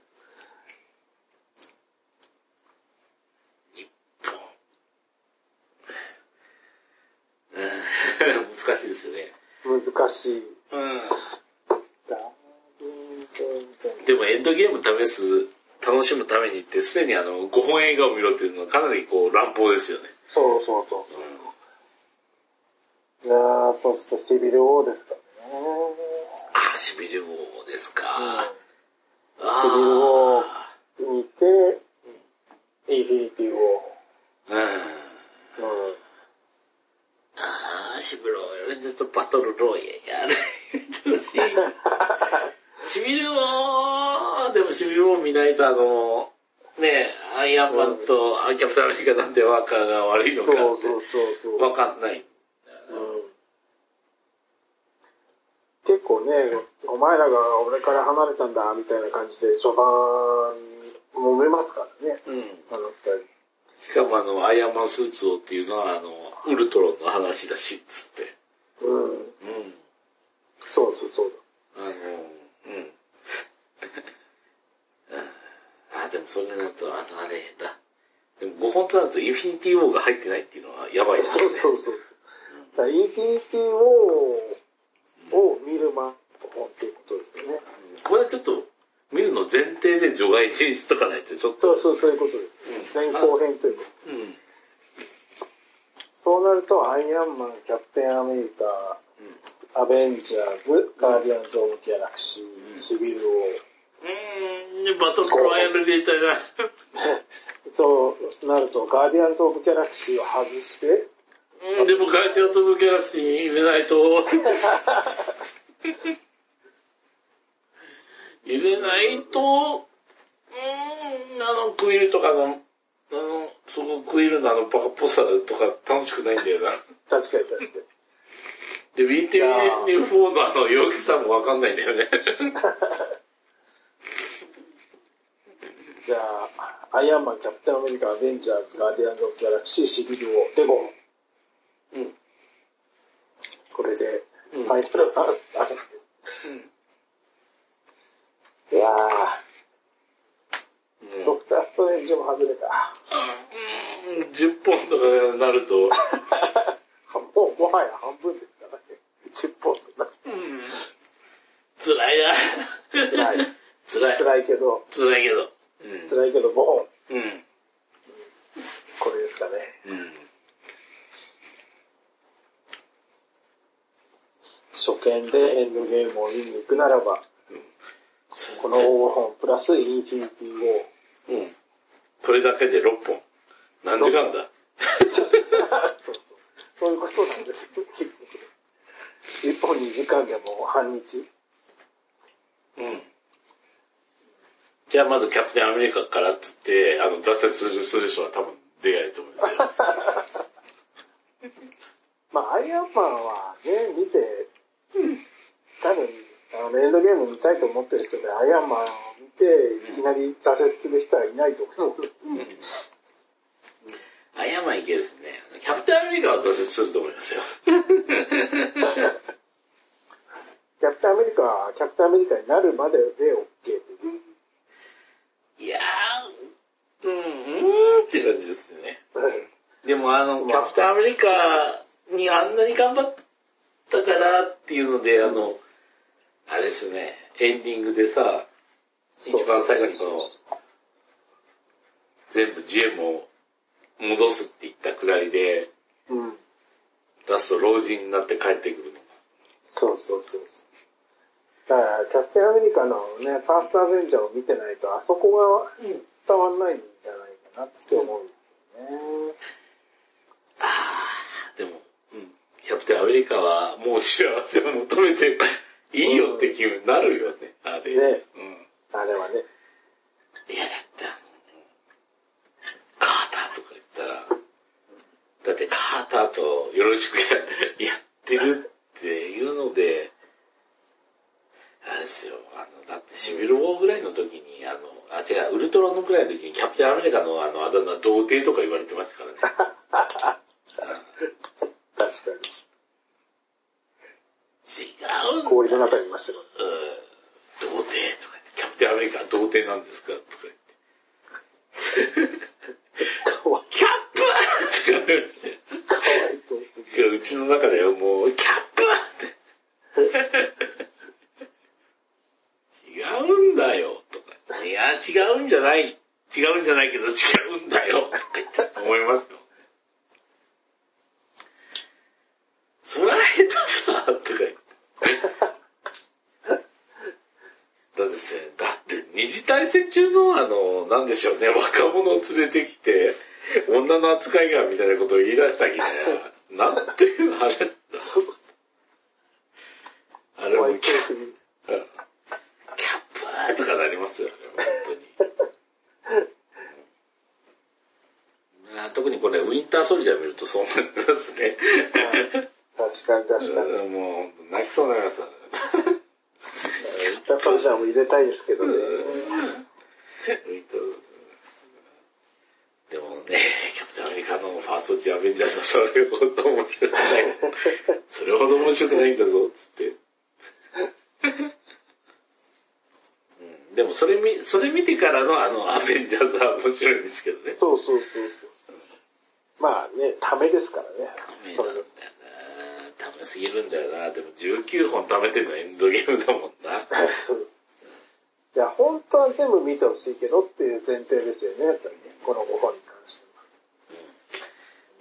一本。うん <laughs> 難しいですよね。難しい。うん。でもエンドゲーム試す、楽しむためにって、すでにあの、5本映画を見ろっていうのはかなりこう、乱暴ですよね。そうそうそう。いやー、そしてシビル王ですかね。あ、しびれ王ですか。シビル王あ見て、インフィニティ王。あ。うん。うん。ああ、しびれ王、ちょっとバトルロイヤル、やる。しびれ王、でもしびれ王見ないとあの、ねアイアンマンとキャプテンアメリカなんで若が悪いのかって。わかんない。うん結構ね、お前らが俺から離れたんだ、みたいな感じで序盤、揉めますからね、うん。あの二人。しかもあの、アイアンマンスーツをっていうのはあの、ウルトロンの話だし、つって。うん。うん。そうです、そうあの、うん。<laughs> あ、でもそれだと、あの、あれだ。でも5本となるとインフィニティウォーが入ってないっていうのはやばいだ。ですよね。そうそうそうそう。だからインフィニティウォーを見るマン本っていうことですよね。これはちょっと、見るの前提で除外にしとかないと、ちょっと。そうそう、そういうことです。前後編ということ。うん。そうなると、アイアンマン、キャプテンアメリカ、アベンジャーズ、ガーディアンズ・オブ・ギャラクシー、シビル王、うん、でバトルロワイヤル入れたいな。<laughs> となると、ガーディアンズ・オブ・ギャラクシーを外して、うん、でもガイティアトムギャラクシーに入れないと。<laughs> 入れないと、うん、あの、クイルとかの、あの、そこクイルのあのバカっぽさとか楽しくないんだよな。確かに確かに。で、BTS4 のあの陽気さもわかんないんだよね。じゃあ、アイアンマン、キャプテンアメリカ、アベンジャーズ、ガーディアンズ・オブ・ギャラクシー、シビル王で5本。うん。これで、うんファイナルアーツあるいやうんー、ドクター・ストレンジも外れた。うん10本とかになると、<laughs> もう、もはや半分ですからね。10本とな。うん辛いな。辛い。<laughs> 辛い。辛いけど、辛いけど。うん。辛いけど5本。うん。これですかね。うん。初見でエンドゲームを見に行くならば、この5本プラスインフィニティを、うん。これだけで6本。何時間だ？そうそう。そういうことなんですよ、結局。1本2時間でも半日。うん。じゃあまずキャプテンアメリカからっつって、あの、挫折する人は多分出ないと思うんですよ。<laughs> まあ、アイアンマンはね、見て、多分、あの、エンドゲーム見たいと思ってる人で、アイアンマンいきなり挫折する人はいないと思う。アイアンマンいけるですね。キャプテンアメリカは挫折すると思いますよ。<laughs> キャプテンアメリカは、キャプテンアメリカになるまでで OK という。いやー、うん、うーんって感じですね。でもあの、キャプテンアメリカにあんなに頑張ったからっていうので、あの、あれですね、エンディングでさ、一番最後にこの、全部ジェムを戻すって言ったくらいで、うん。ラスト老人になって帰ってくるの。そうそうそう。だから、キャプテンアメリカのね、ファーストアベンジャーを見てないと、あそこが伝わんないんじゃないかなって思うんですよね。あー、でも、うん、キャプテンアメリカはもう幸せを求めていいよって気分になるよね、あれ。ねうん。あれはね。いや、だった。カーターとか言ったら、だってカーターとよろしくややってるっていうので、あれですよ、あの、だってシビルウォーぐらいの時に、あの、あ、違う、ウルトラのぐらいの時にキャプテンアメリカのあの、あだ名、童貞とか言われてましたからね。<laughs> 確かに。違う。氷の中にいましたよ。うん、とか、キャプテンアメリカは童貞なんですかとか言って。かわキャップとか言われて。かわいそういや、うちの中ではもう、キャップって。違うんだよ、とか。いや、違うんじゃない。違うんじゃないけど違うんだよ、とか言って思いますよ。そら下手さ、とか言って。だってね、だって二次大戦中のあの、なんでしょうね、若者を連れてきて、女の扱いがみたいなことを言い出したきね、なんていう話だったそうあれもキャップーとかなりますよね、本当に。あ <laughs> 特にこれ、ウィンターソルジャー見るとそうなりますね。確かに確かに。うんもう、泣きそうになります。インターソルジャーも入れたいですけどね。でもね、<laughs> キャプテンアメリカのファーストジアベンジャーズはそれほど面白くない。それほど面白くないんだぞ、つって。うんでもそれ見、それ見てからのあのアベンジャーズは面白いんですけどね。そうそうそうそう。まあね、ためですからね。それダメなんだよなダメすぎるんだよなでも19本貯めてるのはエンドゲームだもんな。そうです。いや、本当は全部見てほしいけどっていう前提ですよね、やっぱりね。この5本に関して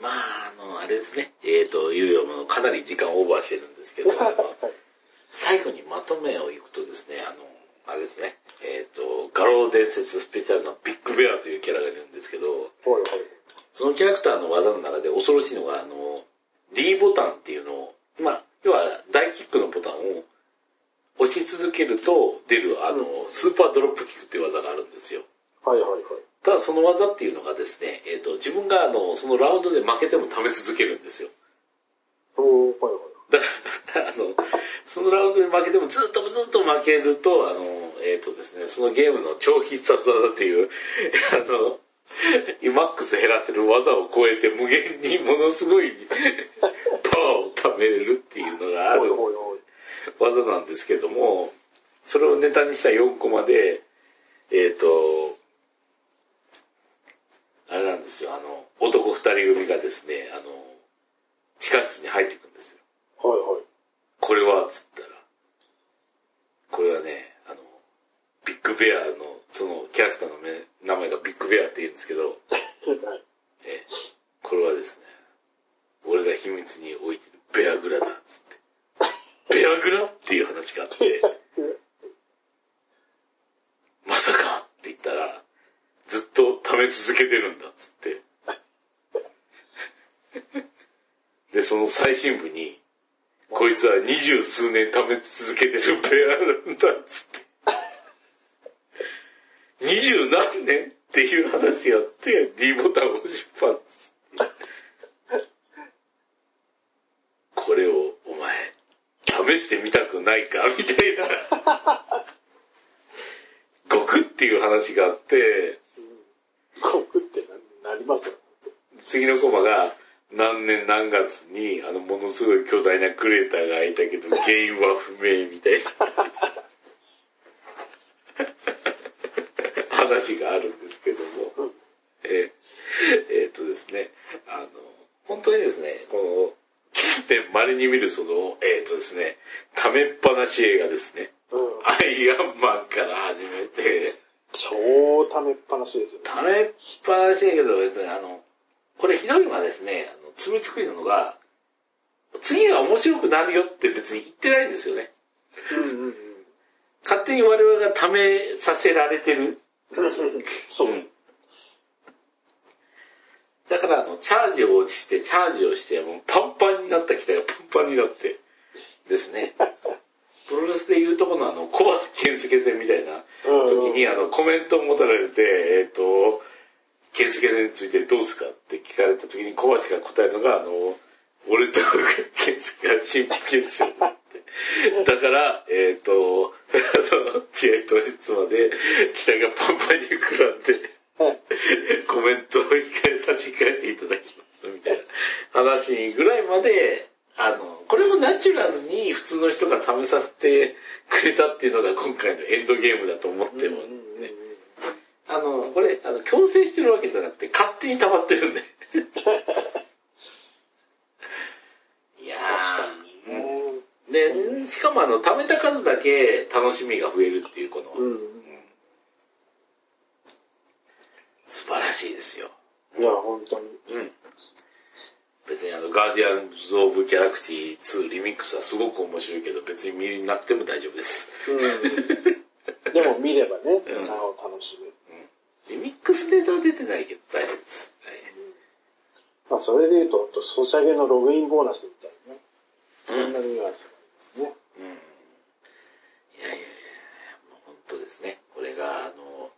まあ、あの、あれですね。えっ、と、いうよもかなり時間オーバーしてるんですけど。<laughs> 最後にまとめをいくとですね、あの、あれですね、えっ、と、画廊伝説スペシャルのビッグベアというキャラがいるんですけど、ほいほい。そのキャラクターの技の中で恐ろしいのが、あの、D ボタンっていうのを、まあ、要は大キックのボタンを押し続けると出る、あの、スーパードロップキックっていう技があるんですよ。はいはいはい。ただその技っていうのがですね、えっ、と、自分があの、そのラウンドで負けても貯め続けるんですよ。おー、はいはい。だから、<laughs> あの、そのラウンドで負けてもずっとずっと負けると、あの、えっ、とですね、そのゲームの超必殺技っていう、<laughs> あの、マックス減らせる技を超えて無限にものすごいパワーを貯めれるっていうのがある。技なんですけども、それをネタにした4コマで、えっ、と、あれなんですよ、あの、男2人組がですね、あの、地下室に入っていくんですよ。はいはい。これは、つったら、これはね、ビッグベアの、そのキャラクターのめ名前がビッグベアって言うんですけど、これはですね、俺が秘密に置いてるベアグラだ、つって。ベアグラっていう話があって、<laughs> まさかって言ったら、ずっと貯め続けてるんだ、つって。で、その最新部に、こいつは二十数年貯め続けてるベアなんだ、つって。二十何年っていう話があって、D ボタンを出発。これをお前、試してみたくないか？みたいな。ごくっていう話があって、コクってななりますよ。次のコマが何年何月にあのものすごい巨大なクレーターが開いたけど原因は不明みたいな話があるんですけども、えーえーっとですね、あの、本当にですね、この、近年稀に見るその、えーっとですね、ためっぱなし映画ですね。うん。アイアンマンから始めて、超溜めっぱなしですよね。ためっぱなしやけど、別にあの、これひどいのはですね、あの、罪作りなのが、次が面白くなるよって別に言ってないんですよね。うんうんうん。勝手に我々がためさせられてる。そうです。だからあの、チャージを落ちして、チャージをして、もうパンパンになった機体がパンパンになって、ですね。プロレスでいうとこのあの、小橋健介戦みたいな時にあの、コメントを持たれて、えっ、と、健介戦についてどうすかって聞かれた時に小橋が答えるのが、あの、俺と健介が新規健介だから、えっ、と、<laughs> あの、試合当日まで機体がパンパンに膨らんで、コメントを一回差し替えていただきますみたいな話ぐらいまで、あの、これもナチュラルに普通の人が試させてくれたっていうのが今回のエンドゲームだと思っても、ね、あの、これ、あの、強制してるわけじゃなくて勝手に溜まってるんで。<laughs> いや確かーにね。で、しかもあの、貯めた数だけ楽しみが増えるっていうこの、うん。素晴らしいですよ。いや、本当に。うん。別にあの、ガーディアンズ・オブ・ギャラクシー2リミックスはすごく面白いけど、別に見なくても大丈夫です。うん。でも見ればね、うんなお楽しめる。リミックスデータは出てないけど大丈夫です。はいまあそれで言うとソシャゲのログインボーナスみたいなね。そんなニュアンスがありますね。うん。いやいやいや、もう本当ですね。これが、あの、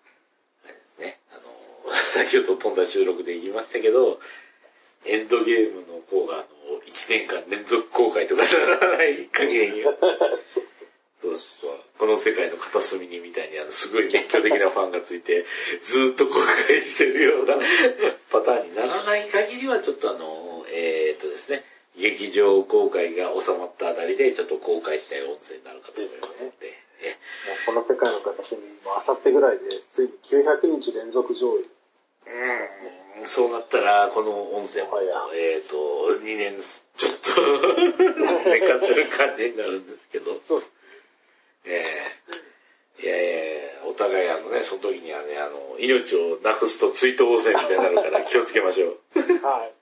あれですね、あの、<laughs> 先ほど飛んだ収録で言いましたけど、エンドゲームの方が、あの、1年間連続公開とかならない限りは、そうそうそう。この世界の片隅にみたいに、あの、すごい熱狂的なファンがついて、ずーっと公開してるようなパターンにならない限りは、ちょっとあの、えーっとですね、劇場公開が収まったあたりで、ちょっと公開したい音声になるかと思いますので、えこの世界の片隅にもあさってぐらいで、ついに900日連続上映。うんそうなったら、この音声もはいや、えーっと、2年、ちょっと、寝かせる感じになるんですけど、そう。ええいやいやいや、お互いあのね、その時にはね、あの、命をなくすと追悼汚染みたいになるから気をつけましょう。はい。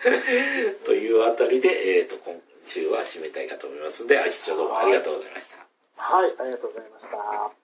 <laughs> というあたりで、えっ、と、今週は締めたいかと思いますので、あきちょどうもありがとうございました。はい、ありがとうございました。